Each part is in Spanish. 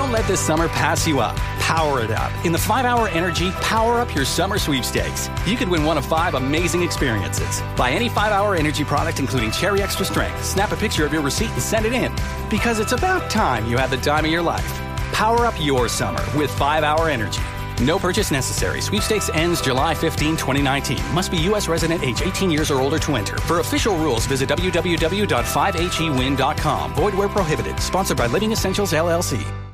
Don't let this summer pass you up. Power it up. In the 5 Hour Energy Power Up Your Summer Sweepstakes, you could win one of five amazing experiences. Buy any 5 Hour Energy product, including Cherry Extra Strength. Snap a picture of your receipt and send it in. Because it's about time you had the time of your life. Power up your summer with 5 Hour Energy. No purchase necessary. Sweepstakes ends July 15, 2019. Must be U.S. resident age 18 years or older to enter. For official rules, visit www.5hewin.com. Void where prohibited. Sponsored by Living Essentials, LLC.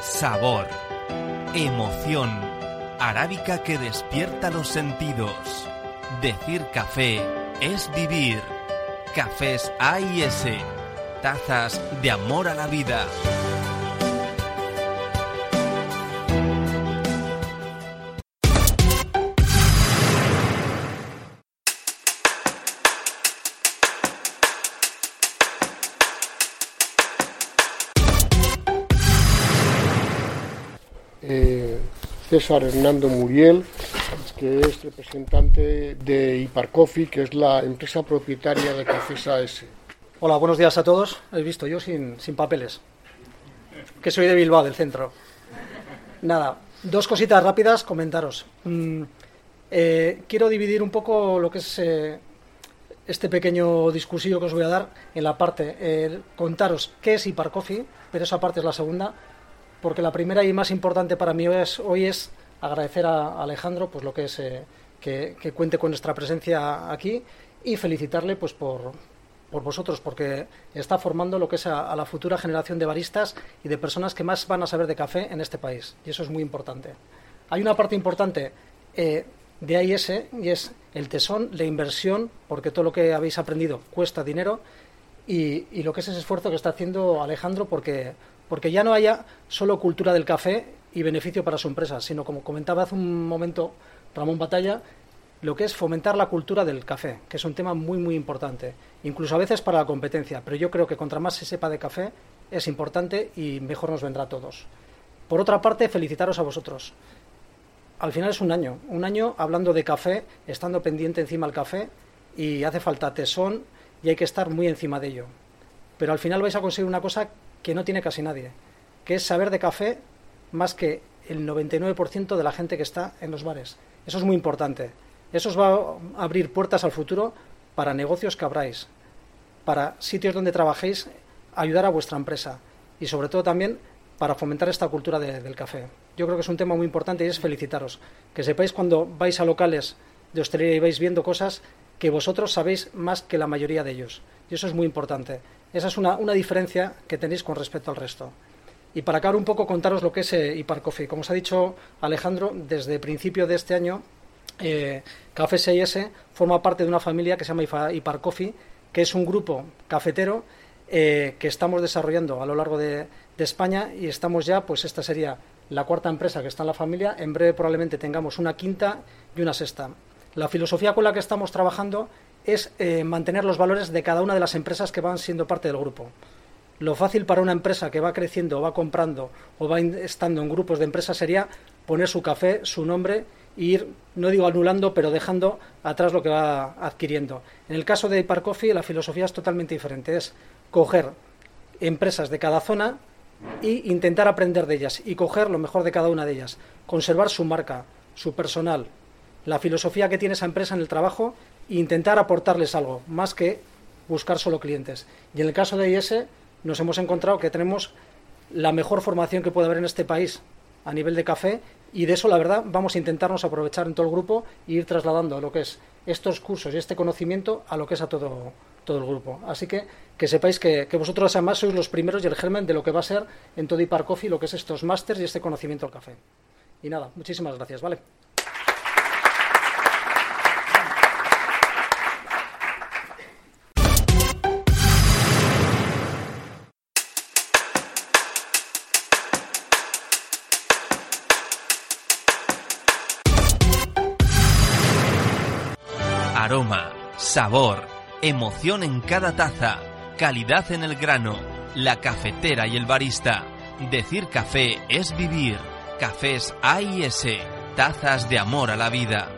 Sabor, emoción, arábica que despierta los sentidos. Decir café es vivir. Cafés A y S, tazas de amor a la vida. César Hernando Muriel, que es representante de Ipar Coffee, que es la empresa propietaria de Cafés AS. Hola, buenos días a todos. He visto yo sin, sin papeles. Que soy de Bilbao, del centro. Nada, dos cositas rápidas, comentaros. Mm, eh, quiero dividir un poco lo que es eh, este pequeño discursillo que os voy a dar en la parte, eh, contaros qué es Ipar Coffee, pero esa parte es la segunda, porque la primera y más importante para mí hoy es, hoy es agradecer a Alejandro pues lo que es eh, que, cuente con nuestra presencia aquí y felicitarle pues por, por vosotros, porque está formando lo que es a, a, la futura generación de baristas y de personas que más van a saber de café en este país. Y eso es muy importante. Hay una parte importante eh, de AIS y es el tesón, la inversión, porque todo lo que habéis aprendido cuesta dinero, y, y lo que es ese esfuerzo que está haciendo Alejandro, porque, porque ya no haya solo cultura del café y beneficio para su empresa, sino como comentaba hace un momento Ramón Batalla, lo que es fomentar la cultura del café, que es un tema muy, muy importante, incluso a veces para la competencia, pero yo creo que contra más se sepa de café es importante y mejor nos vendrá a todos. Por otra parte, felicitaros a vosotros. Al final es un año, un año hablando de café, estando pendiente encima del café y hace falta tesón y hay que estar muy encima de ello. Pero al final vais a conseguir una cosa que no tiene casi nadie, que es saber de café más que el 99% de la gente que está en los bares. Eso es muy importante. Eso os va a abrir puertas al futuro para negocios que abráis, para sitios donde trabajéis, ayudar a vuestra empresa y sobre todo también para fomentar esta cultura de, del café. Yo creo que es un tema muy importante y es felicitaros. Que sepáis cuando vais a locales de hostelería y vais viendo cosas que vosotros sabéis más que la mayoría de ellos. Y eso es muy importante. Esa es una, una diferencia que tenéis con respecto al resto. Y para acabar un poco, contaros lo que es eh. Como os ha dicho Alejandro, desde principio de este año, eh, Café 6S forma parte de una familia que se llama Ipar Coffee, que es un grupo cafetero eh, que estamos desarrollando a lo largo de, España y estamos ya, pues esta sería la cuarta empresa que está en la familia. En breve probablemente tengamos una quinta y una sexta. La filosofía con la que estamos trabajando es eh, mantener los valores de cada una de las empresas que van siendo parte del grupo. Lo fácil para una empresa que va creciendo, va comprando o va estando en grupos de empresas sería poner su café, su nombre e ir, no digo anulando, pero dejando atrás lo que va adquiriendo. En el caso de Ipar Coffee, la filosofía es totalmente diferente. Es coger empresas de cada zona e intentar aprender de ellas y coger lo mejor de cada una de ellas. Conservar su marca, su personal, la filosofía que tiene esa empresa en el trabajo e intentar aportarles algo, más que buscar solo clientes. Y en el caso de IS, nos hemos encontrado que tenemos la mejor formación que puede haber en este país a nivel de café y de eso la verdad vamos a intentarnos aprovechar en todo el grupo e ir trasladando lo que es estos cursos y este conocimiento a lo que es a todo, todo el grupo. Así que que sepáis que, que vosotros además sois los primeros y el germen de lo que va a ser en todo Ipar Coffee lo que es estos másters y este conocimiento al café. Y nada, muchísimas gracias, ¿vale? Aroma, sabor, emoción en cada taza, calidad en el grano, la cafetera y el barista. Decir café es vivir. Cafés A y S. Tazas de amor a la vida.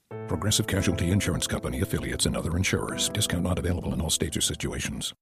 Progressive Casualty Insurance Company affiliates and other insurers. Discount not available in all states or situations.